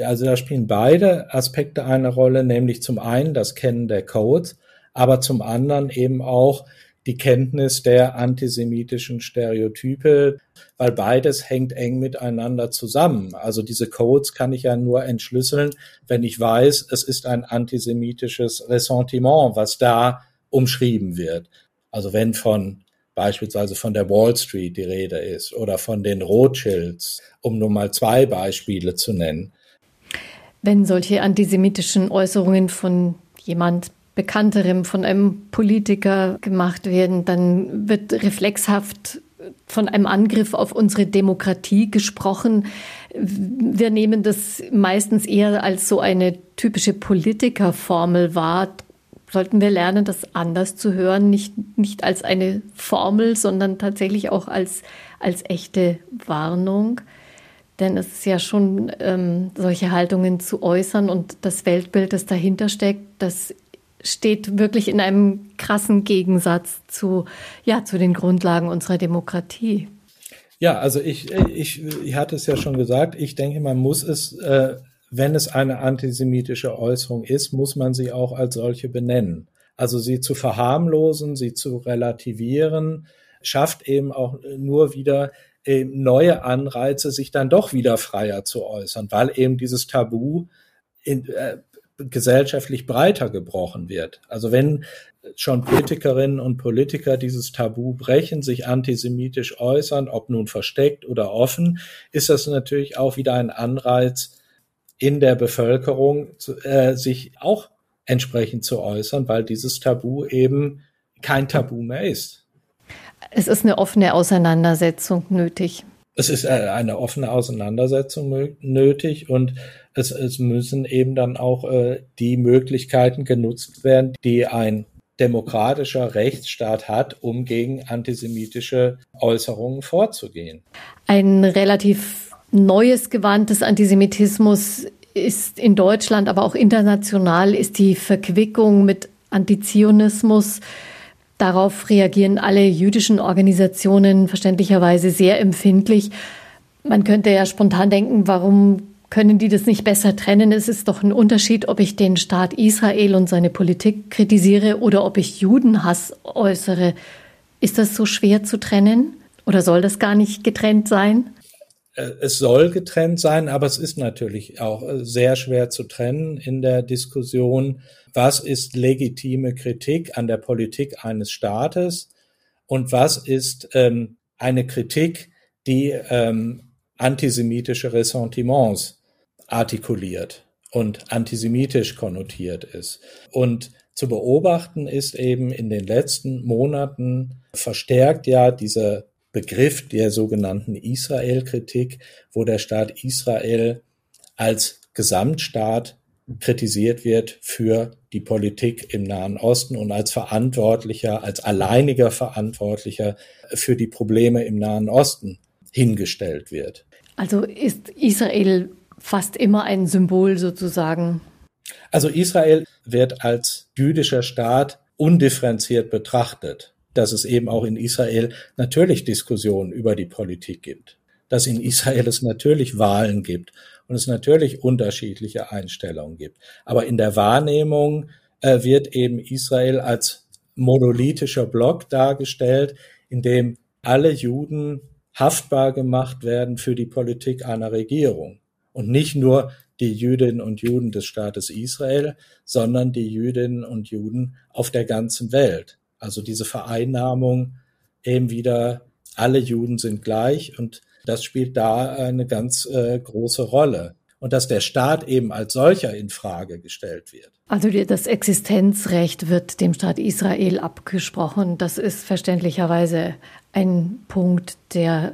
Also da spielen beide Aspekte eine Rolle, nämlich zum einen das Kennen der Codes, aber zum anderen eben auch die Kenntnis der antisemitischen Stereotype, weil beides hängt eng miteinander zusammen. Also diese Codes kann ich ja nur entschlüsseln, wenn ich weiß, es ist ein antisemitisches Ressentiment, was da umschrieben wird. Also wenn von beispielsweise von der Wall Street die Rede ist oder von den Rothschilds, um nur mal zwei Beispiele zu nennen. Wenn solche antisemitischen Äußerungen von jemand Bekannterem, von einem Politiker gemacht werden, dann wird reflexhaft von einem Angriff auf unsere Demokratie gesprochen. Wir nehmen das meistens eher als so eine typische Politikerformel wahr. Sollten wir lernen, das anders zu hören, nicht, nicht als eine Formel, sondern tatsächlich auch als, als echte Warnung. Denn es ist ja schon ähm, solche Haltungen zu äußern und das Weltbild, das dahinter steckt, das steht wirklich in einem krassen Gegensatz zu, ja, zu den Grundlagen unserer Demokratie. Ja, also ich, ich, ich hatte es ja schon gesagt, ich denke, man muss es, äh, wenn es eine antisemitische Äußerung ist, muss man sie auch als solche benennen. Also sie zu verharmlosen, sie zu relativieren, schafft eben auch nur wieder äh, neue Anreize, sich dann doch wieder freier zu äußern, weil eben dieses Tabu in, äh, gesellschaftlich breiter gebrochen wird. Also wenn schon Politikerinnen und Politiker dieses Tabu brechen, sich antisemitisch äußern, ob nun versteckt oder offen, ist das natürlich auch wieder ein Anreiz in der Bevölkerung, äh, sich auch entsprechend zu äußern, weil dieses Tabu eben kein Tabu mehr ist. Es ist eine offene Auseinandersetzung nötig. Es ist äh, eine offene Auseinandersetzung nötig und es, es müssen eben dann auch äh, die Möglichkeiten genutzt werden, die ein demokratischer Rechtsstaat hat, um gegen antisemitische Äußerungen vorzugehen. Ein relativ neues Gewand des Antisemitismus ist in Deutschland, aber auch international, ist die Verquickung mit Antizionismus. Darauf reagieren alle jüdischen Organisationen verständlicherweise sehr empfindlich. Man könnte ja spontan denken, warum können die das nicht besser trennen? Es ist doch ein Unterschied, ob ich den Staat Israel und seine Politik kritisiere oder ob ich Judenhass äußere. Ist das so schwer zu trennen? Oder soll das gar nicht getrennt sein? Äh, es soll getrennt sein, aber es ist natürlich auch äh, sehr schwer zu trennen in der Diskussion, was ist legitime Kritik an der Politik eines Staates und was ist ähm, eine Kritik, die ähm, antisemitische Ressentiments artikuliert und antisemitisch konnotiert ist. Und zu beobachten ist eben in den letzten Monaten verstärkt ja dieser Begriff der sogenannten Israel-Kritik, wo der Staat Israel als Gesamtstaat kritisiert wird für die Politik im Nahen Osten und als Verantwortlicher, als alleiniger Verantwortlicher für die Probleme im Nahen Osten hingestellt wird. Also ist Israel fast immer ein Symbol sozusagen. Also Israel wird als jüdischer Staat undifferenziert betrachtet dass es eben auch in Israel natürlich Diskussionen über die Politik gibt, dass in Israel es natürlich Wahlen gibt und es natürlich unterschiedliche Einstellungen gibt. Aber in der Wahrnehmung äh, wird eben Israel als monolithischer Block dargestellt, in dem alle Juden haftbar gemacht werden für die Politik einer Regierung. Und nicht nur die Jüdinnen und Juden des Staates Israel, sondern die Jüdinnen und Juden auf der ganzen Welt. Also diese Vereinnahmung eben wieder, alle Juden sind gleich und das spielt da eine ganz äh, große Rolle. Und dass der Staat eben als solcher in Frage gestellt wird. Also das Existenzrecht wird dem Staat Israel abgesprochen. Das ist verständlicherweise ein Punkt, der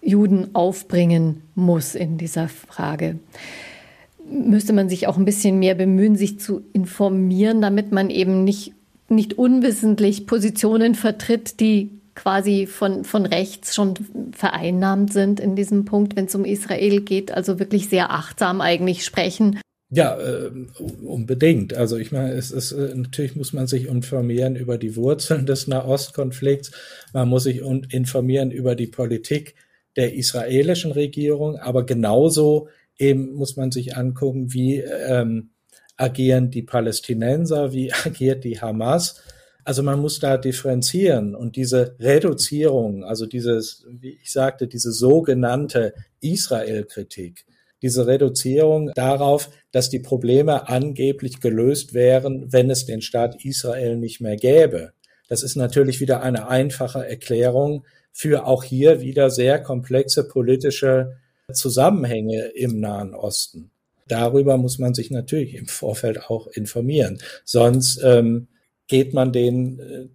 Juden aufbringen muss in dieser Frage. Müsste man sich auch ein bisschen mehr bemühen, sich zu informieren, damit man eben nicht nicht unwissentlich Positionen vertritt, die quasi von, von rechts schon vereinnahmt sind in diesem Punkt, wenn es um Israel geht. Also wirklich sehr achtsam eigentlich sprechen. Ja, äh, unbedingt. Also ich meine, es ist äh, natürlich muss man sich informieren über die Wurzeln des Nahostkonflikts. Man muss sich informieren über die Politik der israelischen Regierung, aber genauso eben muss man sich angucken, wie ähm, agieren die Palästinenser, wie agiert die Hamas. Also man muss da differenzieren und diese Reduzierung, also dieses, wie ich sagte, diese sogenannte Israel-Kritik, diese Reduzierung darauf, dass die Probleme angeblich gelöst wären, wenn es den Staat Israel nicht mehr gäbe. Das ist natürlich wieder eine einfache Erklärung für auch hier wieder sehr komplexe politische Zusammenhänge im Nahen Osten darüber muss man sich natürlich im Vorfeld auch informieren. Sonst ähm, geht man den äh,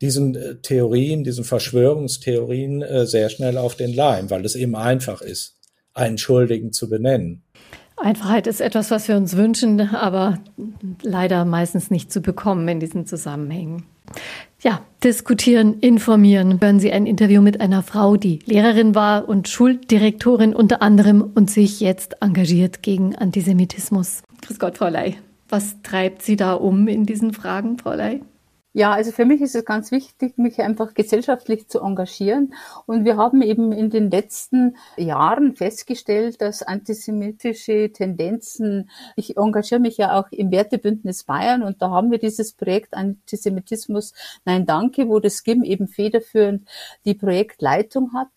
diesen äh, Theorien, diesen Verschwörungstheorien äh, sehr schnell auf den Leim, weil es eben einfach ist, einen Schuldigen zu benennen. Einfachheit ist etwas, was wir uns wünschen, aber leider meistens nicht zu bekommen in diesen Zusammenhängen. Ja, diskutieren, informieren. Hören Sie ein Interview mit einer Frau, die Lehrerin war und Schuldirektorin unter anderem und sich jetzt engagiert gegen Antisemitismus. Grüß Gott, Frau Ley. Was treibt Sie da um in diesen Fragen, Frau Ley? Ja, also für mich ist es ganz wichtig, mich einfach gesellschaftlich zu engagieren. Und wir haben eben in den letzten Jahren festgestellt, dass antisemitische Tendenzen, ich engagiere mich ja auch im Wertebündnis Bayern und da haben wir dieses Projekt Antisemitismus Nein Danke, wo das GIM eben federführend die Projektleitung hat.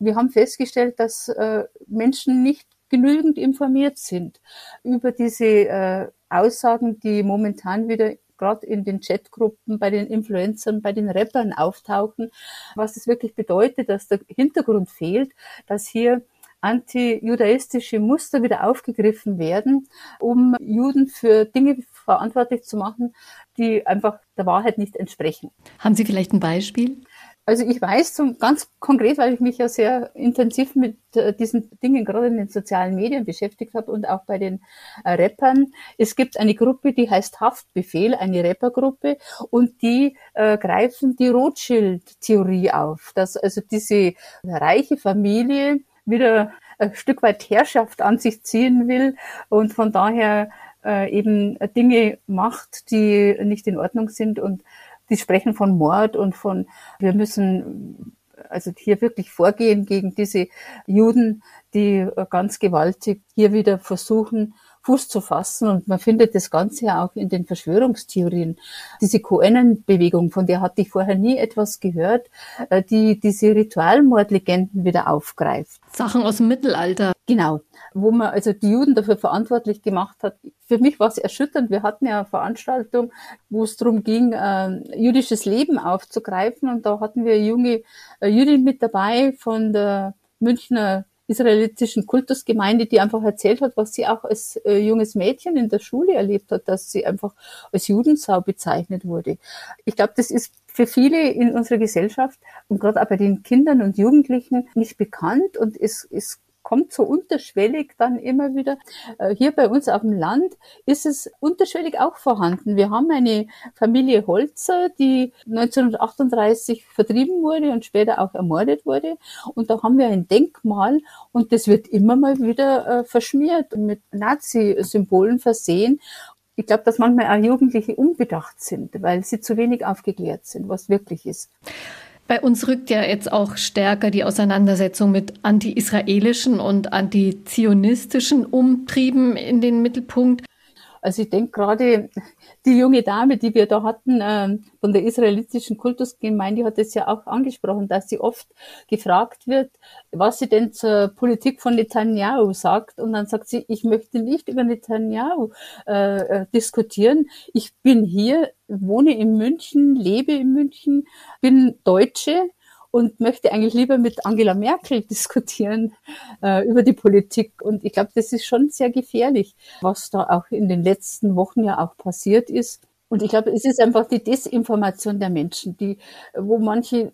Wir haben festgestellt, dass äh, Menschen nicht genügend informiert sind über diese äh, Aussagen, die momentan wieder gerade in den Chatgruppen bei den Influencern, bei den Rappern auftauchen, was es wirklich bedeutet, dass der Hintergrund fehlt, dass hier anti-judaistische Muster wieder aufgegriffen werden, um Juden für Dinge verantwortlich zu machen, die einfach der Wahrheit nicht entsprechen. Haben Sie vielleicht ein Beispiel? Also ich weiß zum, ganz konkret, weil ich mich ja sehr intensiv mit äh, diesen Dingen gerade in den sozialen Medien beschäftigt habe und auch bei den äh, Rappern. Es gibt eine Gruppe, die heißt Haftbefehl, eine Rappergruppe und die äh, greifen die Rothschild-Theorie auf, dass also diese reiche Familie wieder ein Stück weit Herrschaft an sich ziehen will und von daher äh, eben Dinge macht, die nicht in Ordnung sind und die sprechen von Mord und von, wir müssen also hier wirklich vorgehen gegen diese Juden, die ganz gewaltig hier wieder versuchen, Fuß zu fassen. Und man findet das Ganze ja auch in den Verschwörungstheorien. Diese QAnon-Bewegung, von der hatte ich vorher nie etwas gehört, äh, die diese Ritualmordlegenden wieder aufgreift. Sachen aus dem Mittelalter. Genau, wo man also die Juden dafür verantwortlich gemacht hat. Für mich war es erschütternd. Wir hatten ja eine Veranstaltung, wo es darum ging, äh, jüdisches Leben aufzugreifen. Und da hatten wir eine junge äh, Jüdin mit dabei von der Münchner israelitischen Kultusgemeinde, die einfach erzählt hat, was sie auch als äh, junges Mädchen in der Schule erlebt hat, dass sie einfach als Judensau bezeichnet wurde. Ich glaube, das ist für viele in unserer Gesellschaft und gerade auch bei den Kindern und Jugendlichen nicht bekannt und es, es kommt so unterschwellig dann immer wieder. Äh, hier bei uns auf dem Land ist es unterschwellig auch vorhanden. Wir haben eine Familie Holzer, die 1938 vertrieben wurde und später auch ermordet wurde. Und da haben wir ein Denkmal und das wird immer mal wieder äh, verschmiert und mit Nazi-Symbolen versehen. Ich glaube, dass manchmal auch Jugendliche unbedacht sind, weil sie zu wenig aufgeklärt sind, was wirklich ist. Bei uns rückt ja jetzt auch stärker die Auseinandersetzung mit anti-israelischen und anti-zionistischen Umtrieben in den Mittelpunkt. Also ich denke gerade die junge Dame, die wir da hatten äh, von der israelitischen Kultusgemeinde, hat es ja auch angesprochen, dass sie oft gefragt wird, was sie denn zur Politik von Netanyahu sagt. Und dann sagt sie, ich möchte nicht über Netanyahu äh, äh diskutieren. Ich bin hier, wohne in München, lebe in München, bin Deutsche und möchte eigentlich lieber mit Angela Merkel diskutieren äh, über die Politik. Und ich glaube, das ist schon sehr gefährlich, was da auch in den letzten Wochen ja auch passiert ist. Und ich glaube, es ist einfach die Desinformation der Menschen, die, wo manche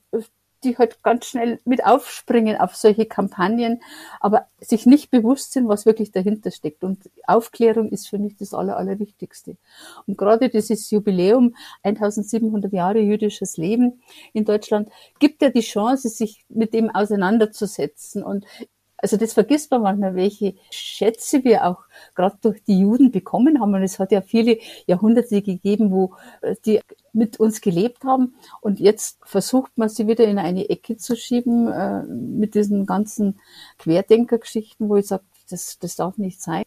die halt ganz schnell mit aufspringen auf solche Kampagnen, aber sich nicht bewusst sind, was wirklich dahinter steckt. Und Aufklärung ist für mich das Aller, Allerwichtigste. Und gerade dieses Jubiläum 1700 Jahre jüdisches Leben in Deutschland gibt ja die Chance, sich mit dem auseinanderzusetzen. Und also das vergisst man manchmal, welche Schätze wir auch gerade durch die Juden bekommen haben. Und es hat ja viele Jahrhunderte gegeben, wo äh, die mit uns gelebt haben. Und jetzt versucht man sie wieder in eine Ecke zu schieben äh, mit diesen ganzen Querdenkergeschichten, wo ich sage, das, das darf nicht sein.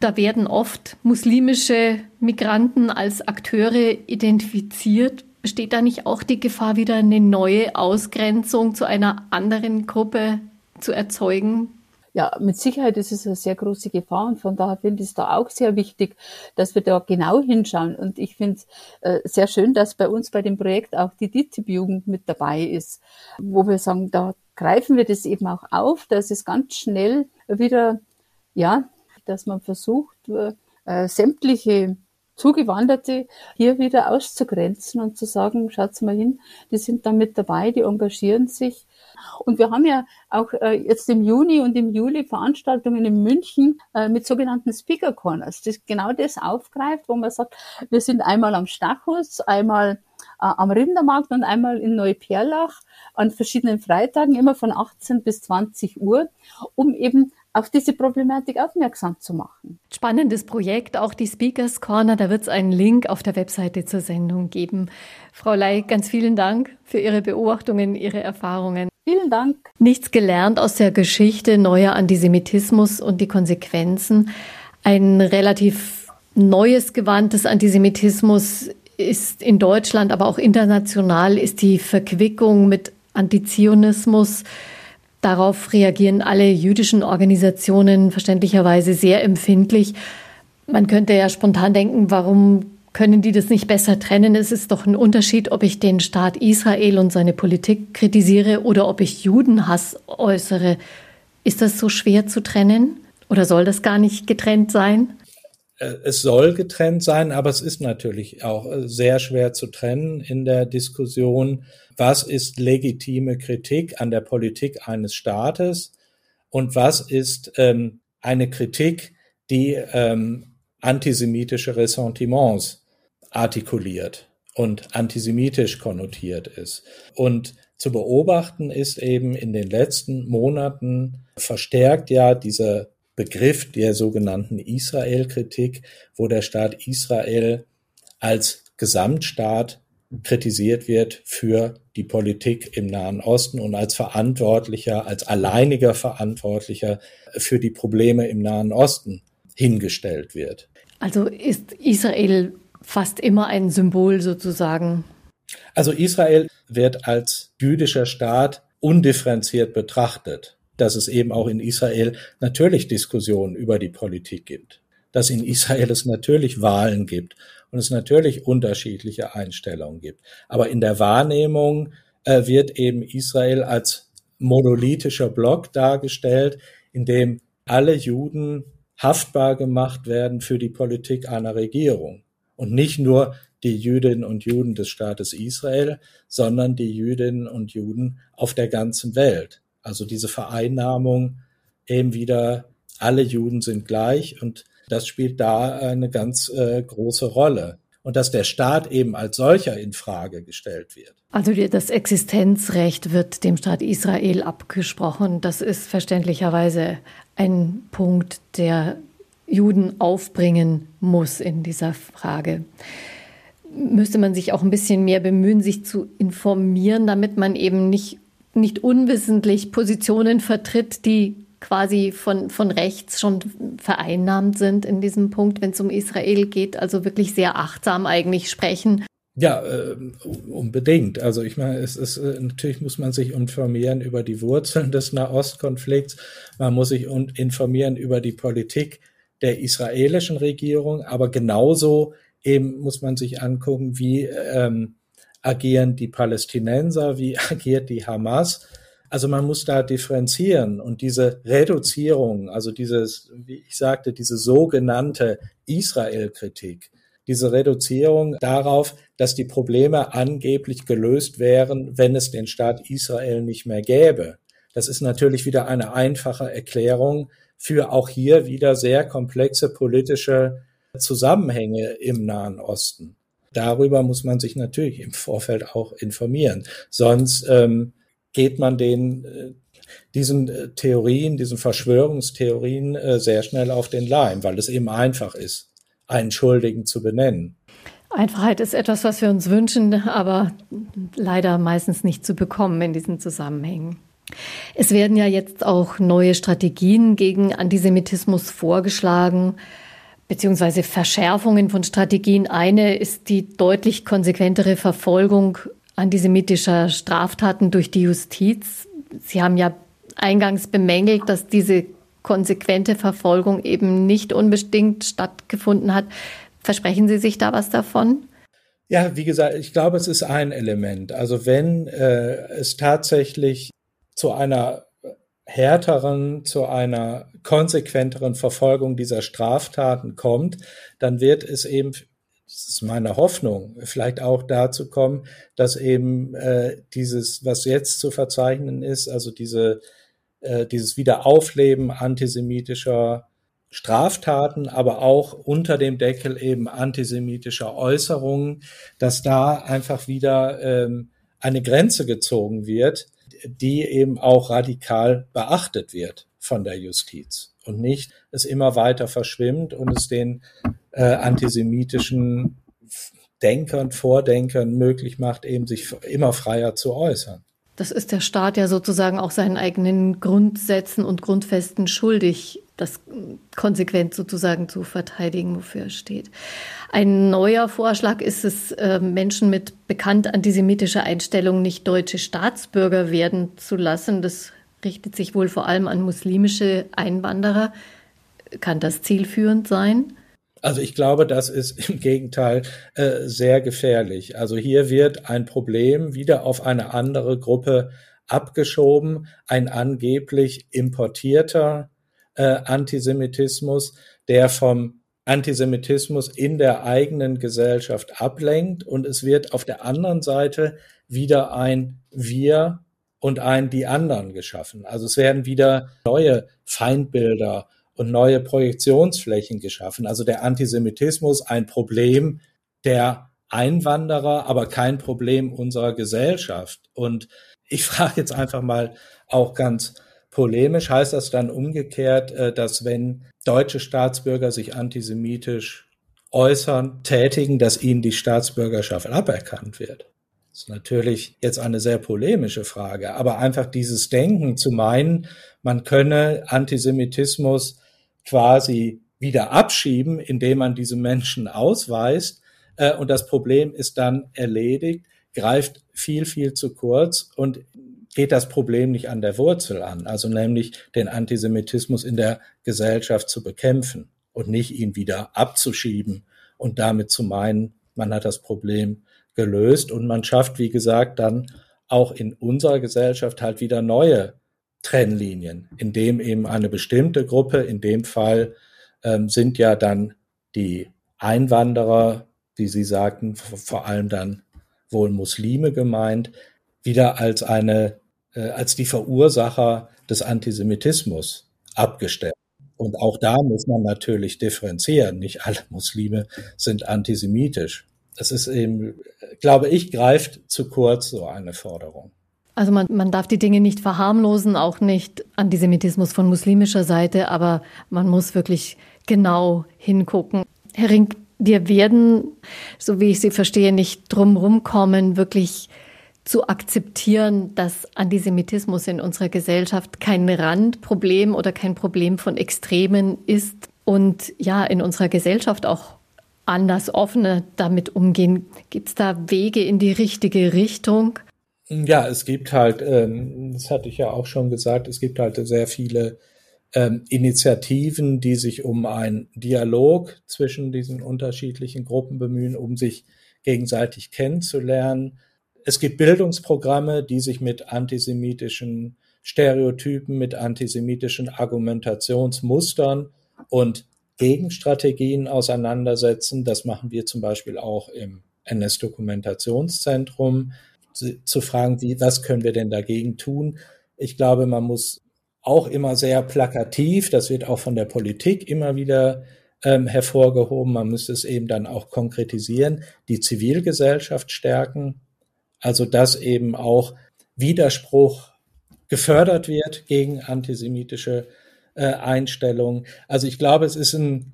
Da werden oft muslimische Migranten als Akteure identifiziert. Besteht da nicht auch die Gefahr, wieder eine neue Ausgrenzung zu einer anderen Gruppe zu erzeugen? Ja, mit Sicherheit ist es eine sehr große Gefahr und von daher finde ich es da auch sehr wichtig, dass wir da genau hinschauen. Und ich finde es äh, sehr schön, dass bei uns bei dem Projekt auch die DITIB-Jugend mit dabei ist, wo wir sagen, da greifen wir das eben auch auf, dass es ganz schnell wieder, ja, dass man versucht, äh, sämtliche Zugewanderte hier wieder auszugrenzen und zu sagen, schaut's mal hin, die sind da mit dabei, die engagieren sich und wir haben ja auch äh, jetzt im Juni und im Juli Veranstaltungen in München äh, mit sogenannten Speaker Corners, das genau das aufgreift, wo man sagt, wir sind einmal am Stachus, einmal äh, am Rindermarkt und einmal in Neuperlach an verschiedenen Freitagen, immer von 18 bis 20 Uhr, um eben auf diese Problematik aufmerksam zu machen. Spannendes Projekt, auch die Speakers Corner, da wird es einen Link auf der Webseite zur Sendung geben. Frau Ley, ganz vielen Dank für Ihre Beobachtungen, Ihre Erfahrungen. Vielen Dank. Nichts gelernt aus der Geschichte neuer Antisemitismus und die Konsequenzen. Ein relativ neues Gewand des Antisemitismus ist in Deutschland, aber auch international, ist die Verquickung mit Antizionismus. Darauf reagieren alle jüdischen Organisationen verständlicherweise sehr empfindlich. Man könnte ja spontan denken, warum können die das nicht besser trennen? Es ist doch ein Unterschied, ob ich den Staat Israel und seine Politik kritisiere oder ob ich Judenhass äußere. Ist das so schwer zu trennen? Oder soll das gar nicht getrennt sein? Äh, es soll getrennt sein, aber es ist natürlich auch äh, sehr schwer zu trennen in der Diskussion, was ist legitime Kritik an der Politik eines Staates und was ist ähm, eine Kritik, die ähm, antisemitische Ressentiments artikuliert und antisemitisch konnotiert ist. Und zu beobachten ist eben in den letzten Monaten verstärkt ja dieser Begriff der sogenannten Israel-Kritik, wo der Staat Israel als Gesamtstaat kritisiert wird für die Politik im Nahen Osten und als Verantwortlicher, als alleiniger Verantwortlicher für die Probleme im Nahen Osten hingestellt wird. Also ist Israel fast immer ein Symbol sozusagen. Also Israel wird als jüdischer Staat undifferenziert betrachtet, dass es eben auch in Israel natürlich Diskussionen über die Politik gibt, dass in Israel es natürlich Wahlen gibt und es natürlich unterschiedliche Einstellungen gibt. Aber in der Wahrnehmung äh, wird eben Israel als monolithischer Block dargestellt, in dem alle Juden haftbar gemacht werden für die Politik einer Regierung. Und nicht nur die Jüdinnen und Juden des Staates Israel, sondern die Jüdinnen und Juden auf der ganzen Welt. Also diese Vereinnahmung eben wieder, alle Juden sind gleich und das spielt da eine ganz äh, große Rolle. Und dass der Staat eben als solcher in Frage gestellt wird. Also das Existenzrecht wird dem Staat Israel abgesprochen. Das ist verständlicherweise ein Punkt, der Juden aufbringen muss in dieser Frage. Müsste man sich auch ein bisschen mehr bemühen, sich zu informieren, damit man eben nicht, nicht unwissentlich Positionen vertritt, die quasi von, von rechts schon vereinnahmt sind in diesem Punkt, wenn es um Israel geht. Also wirklich sehr achtsam eigentlich sprechen. Ja, äh, unbedingt. Also ich meine, es ist äh, natürlich muss man sich informieren über die Wurzeln des Nahostkonflikts. Man muss sich informieren über die Politik der israelischen Regierung, aber genauso eben muss man sich angucken, wie ähm, agieren die Palästinenser, wie agiert die Hamas. Also man muss da differenzieren und diese Reduzierung, also dieses, wie ich sagte, diese sogenannte Israel-Kritik, diese Reduzierung darauf, dass die Probleme angeblich gelöst wären, wenn es den Staat Israel nicht mehr gäbe. Das ist natürlich wieder eine einfache Erklärung für auch hier wieder sehr komplexe politische Zusammenhänge im Nahen Osten. Darüber muss man sich natürlich im Vorfeld auch informieren. Sonst ähm, geht man den äh, diesen äh, Theorien, diesen Verschwörungstheorien äh, sehr schnell auf den Leim, weil es eben einfach ist einen Schuldigen zu benennen. Einfachheit ist etwas, was wir uns wünschen, aber leider meistens nicht zu bekommen in diesen Zusammenhängen. Es werden ja jetzt auch neue Strategien gegen Antisemitismus vorgeschlagen, beziehungsweise Verschärfungen von Strategien. Eine ist die deutlich konsequentere Verfolgung antisemitischer Straftaten durch die Justiz. Sie haben ja eingangs bemängelt, dass diese konsequente Verfolgung eben nicht unbedingt stattgefunden hat. Versprechen Sie sich da was davon? Ja, wie gesagt, ich glaube, es ist ein Element. Also wenn äh, es tatsächlich zu einer härteren, zu einer konsequenteren Verfolgung dieser Straftaten kommt, dann wird es eben, das ist meine Hoffnung, vielleicht auch dazu kommen, dass eben äh, dieses, was jetzt zu verzeichnen ist, also diese äh, dieses Wiederaufleben antisemitischer Straftaten, aber auch unter dem Deckel eben antisemitischer Äußerungen, dass da einfach wieder ähm, eine Grenze gezogen wird, die eben auch radikal beachtet wird von der Justiz und nicht es immer weiter verschwimmt und es den äh, antisemitischen Denkern, Vordenkern möglich macht, eben sich immer freier zu äußern. Das ist der Staat ja sozusagen auch seinen eigenen Grundsätzen und Grundfesten schuldig, das konsequent sozusagen zu verteidigen, wofür er steht. Ein neuer Vorschlag ist es, äh, Menschen mit bekannt antisemitischer Einstellung nicht deutsche Staatsbürger werden zu lassen. Das richtet sich wohl vor allem an muslimische Einwanderer. Kann das zielführend sein? Also ich glaube, das ist im Gegenteil äh, sehr gefährlich. Also hier wird ein Problem wieder auf eine andere Gruppe abgeschoben, ein angeblich importierter äh, Antisemitismus, der vom Antisemitismus in der eigenen Gesellschaft ablenkt und es wird auf der anderen Seite wieder ein Wir und ein die anderen geschaffen. Also es werden wieder neue Feindbilder und neue Projektionsflächen geschaffen. Also der Antisemitismus ein Problem der Einwanderer, aber kein Problem unserer Gesellschaft. Und ich frage jetzt einfach mal auch ganz polemisch, heißt das dann umgekehrt, äh, dass wenn deutsche Staatsbürger sich antisemitisch äußern, tätigen, dass ihnen die Staatsbürgerschaft aberkannt wird? Das ist natürlich jetzt eine sehr polemische Frage, aber einfach dieses Denken zu meinen, man könne Antisemitismus quasi wieder abschieben, indem man diese Menschen ausweist äh, und das Problem ist dann erledigt, greift viel, viel zu kurz und geht das Problem nicht an der Wurzel an, also nämlich den Antisemitismus in der Gesellschaft zu bekämpfen und nicht ihn wieder abzuschieben und damit zu meinen, man hat das Problem gelöst und man schafft, wie gesagt, dann auch in unserer Gesellschaft halt wieder neue Trennlinien, in dem eben eine bestimmte Gruppe, in dem Fall ähm, sind ja dann die Einwanderer, wie Sie sagten, vor allem dann wohl Muslime gemeint, wieder als eine, äh, als die Verursacher des Antisemitismus abgestellt. Und auch da muss man natürlich differenzieren. Nicht alle Muslime sind antisemitisch. Es ist eben, glaube ich, greift zu kurz so eine Forderung. Also man, man darf die Dinge nicht verharmlosen, auch nicht Antisemitismus von muslimischer Seite, aber man muss wirklich genau hingucken. Herr Rink, wir werden, so wie ich Sie verstehe, nicht drumherum kommen, wirklich zu akzeptieren, dass Antisemitismus in unserer Gesellschaft kein Randproblem oder kein Problem von Extremen ist und ja, in unserer Gesellschaft auch anders offener damit umgehen. Gibt es da Wege in die richtige Richtung? Ja, es gibt halt, ähm, das hatte ich ja auch schon gesagt, es gibt halt sehr viele ähm, Initiativen, die sich um einen Dialog zwischen diesen unterschiedlichen Gruppen bemühen, um sich gegenseitig kennenzulernen. Es gibt Bildungsprogramme, die sich mit antisemitischen Stereotypen, mit antisemitischen Argumentationsmustern und Gegenstrategien auseinandersetzen. Das machen wir zum Beispiel auch im NS-Dokumentationszentrum, zu fragen, wie, was können wir denn dagegen tun? Ich glaube, man muss auch immer sehr plakativ, das wird auch von der Politik immer wieder ähm, hervorgehoben, man müsste es eben dann auch konkretisieren, die Zivilgesellschaft stärken, also dass eben auch Widerspruch gefördert wird gegen antisemitische äh, Einstellungen. Also ich glaube, es ist ein,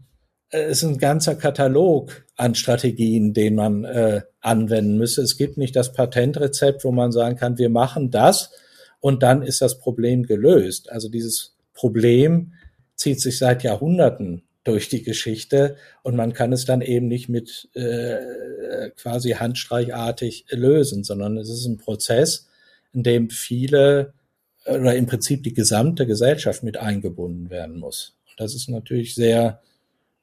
es ist ein ganzer Katalog an Strategien, den man äh, anwenden müsse. Es gibt nicht das Patentrezept, wo man sagen kann, wir machen das und dann ist das Problem gelöst. Also dieses Problem zieht sich seit Jahrhunderten durch die Geschichte und man kann es dann eben nicht mit äh, quasi handstreichartig lösen, sondern es ist ein Prozess, in dem viele oder im Prinzip die gesamte Gesellschaft mit eingebunden werden muss. Und das ist natürlich sehr,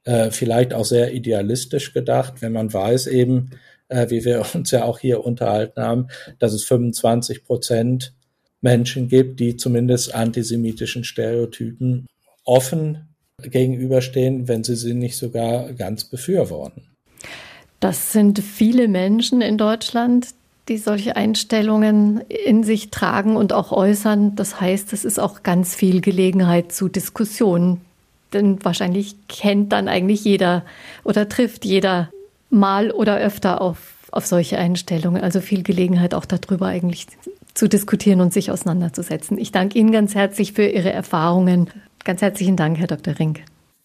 äh, vielleicht auch sehr idealistisch gedacht, wenn man weiß eben, äh, wie wir uns ja auch hier unterhalten haben, dass es 25 Prozent Menschen gibt, die zumindest antisemitischen Stereotypen offen gegenüberstehen, wenn sie sie nicht sogar ganz befürworten. Das sind viele Menschen in Deutschland, die solche Einstellungen in sich tragen und auch äußern. Das heißt, es ist auch ganz viel Gelegenheit zu Diskussionen. Denn wahrscheinlich kennt dann eigentlich jeder oder trifft jeder mal oder öfter auf, auf solche Einstellungen. Also viel Gelegenheit auch darüber eigentlich zu diskutieren und sich auseinanderzusetzen. Ich danke Ihnen ganz herzlich für Ihre Erfahrungen. Ganz herzlichen Dank, Herr Dr. Rink.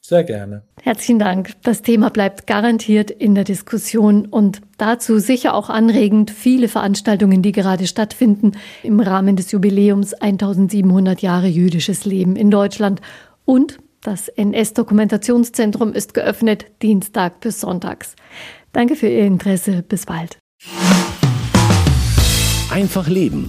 Sehr gerne. Herzlichen Dank. Das Thema bleibt garantiert in der Diskussion und dazu sicher auch anregend viele Veranstaltungen, die gerade stattfinden im Rahmen des Jubiläums 1700 Jahre jüdisches Leben in Deutschland. Und das NS-Dokumentationszentrum ist geöffnet Dienstag bis Sonntags. Danke für Ihr Interesse. Bis bald. Einfach Leben